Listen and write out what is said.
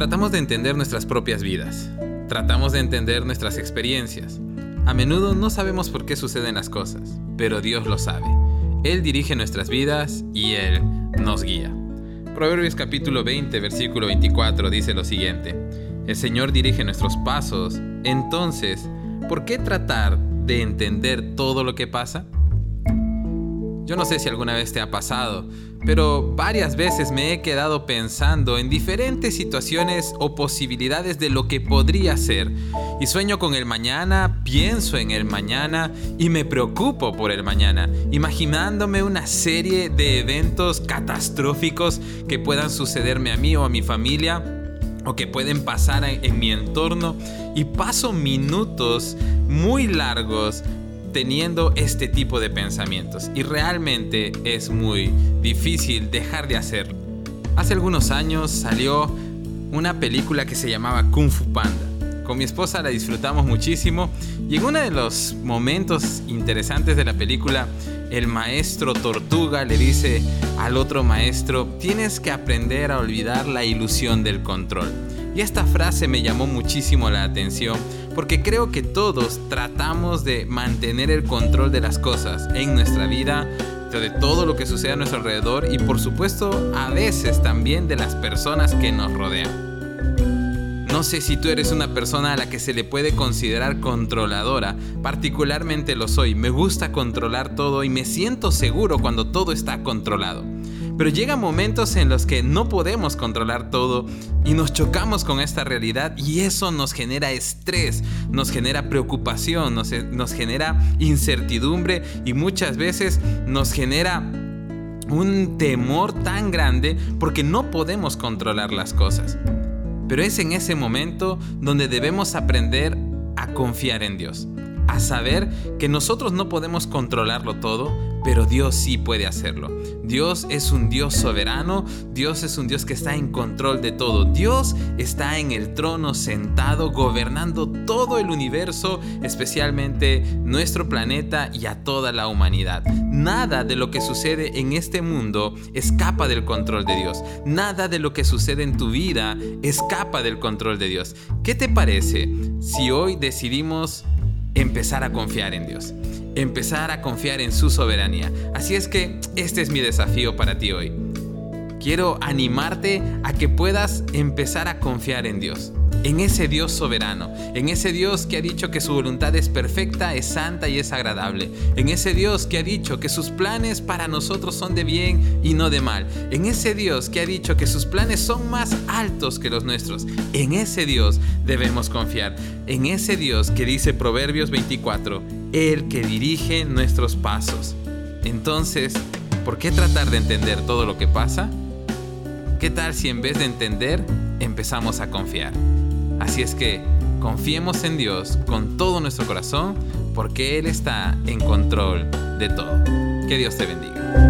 Tratamos de entender nuestras propias vidas. Tratamos de entender nuestras experiencias. A menudo no sabemos por qué suceden las cosas, pero Dios lo sabe. Él dirige nuestras vidas y Él nos guía. Proverbios capítulo 20, versículo 24 dice lo siguiente. El Señor dirige nuestros pasos, entonces, ¿por qué tratar de entender todo lo que pasa? Yo no sé si alguna vez te ha pasado, pero varias veces me he quedado pensando en diferentes situaciones o posibilidades de lo que podría ser. Y sueño con el mañana, pienso en el mañana y me preocupo por el mañana, imaginándome una serie de eventos catastróficos que puedan sucederme a mí o a mi familia o que pueden pasar en, mi entorno y paso minutos muy largos teniendo este tipo de pensamientos y realmente es muy difícil dejar de hacerlo. Hace algunos años salió una película que se llamaba Kung Fu Panda. Con mi esposa la disfrutamos muchísimo y en uno de los momentos interesantes de la película, el maestro Tortuga le dice al otro maestro, tienes que aprender a olvidar la ilusión del control. Y esta frase me llamó muchísimo la atención porque creo que todos tratamos de mantener el control de las cosas en nuestra vida, de todo lo que sucede a nuestro alrededor y por supuesto a veces también de las personas que nos rodean. No sé si tú eres una persona a la que se le puede considerar controladora, particularmente lo soy, me gusta controlar todo y me siento seguro cuando todo está controlado. Pero llegan momentos en los que no podemos controlar todo y nos chocamos con esta realidad y eso nos genera estrés, nos genera preocupación, nos, nos genera incertidumbre y muchas veces nos genera un temor tan grande porque no podemos controlar las cosas. Pero es en ese momento donde debemos aprender a confiar en Dios, a saber que nosotros no podemos controlarlo todo, pero Dios sí puede hacerlo. Dios es un Dios soberano, Dios es un Dios que está en control de todo. Dios está en el trono sentado, gobernando todo el universo, especialmente nuestro planeta y a toda la humanidad. Nada de lo que sucede en este mundo escapa del control de Dios. Nada de lo que sucede en tu vida escapa del control de Dios. ¿Qué te parece si hoy decidimos empezar a confiar en Dios? empezar a confiar en su soberanía. Así es que este es mi desafío para ti hoy. Quiero animarte a que puedas empezar a confiar en Dios, en ese Dios soberano, en ese Dios que ha dicho que su voluntad es perfecta, es santa y es agradable, en ese Dios que ha dicho que sus planes para nosotros son de bien y no de mal, en ese Dios que ha dicho que sus planes son más altos que los nuestros, en ese Dios debemos confiar, en ese Dios que dice Proverbios 24, el que dirige nuestros pasos. Entonces, ¿por qué tratar de entender todo lo que pasa? ¿Qué tal si en vez de entender empezamos a confiar? Así es que confiemos en Dios con todo nuestro corazón porque Él está en control de todo. Que Dios te bendiga.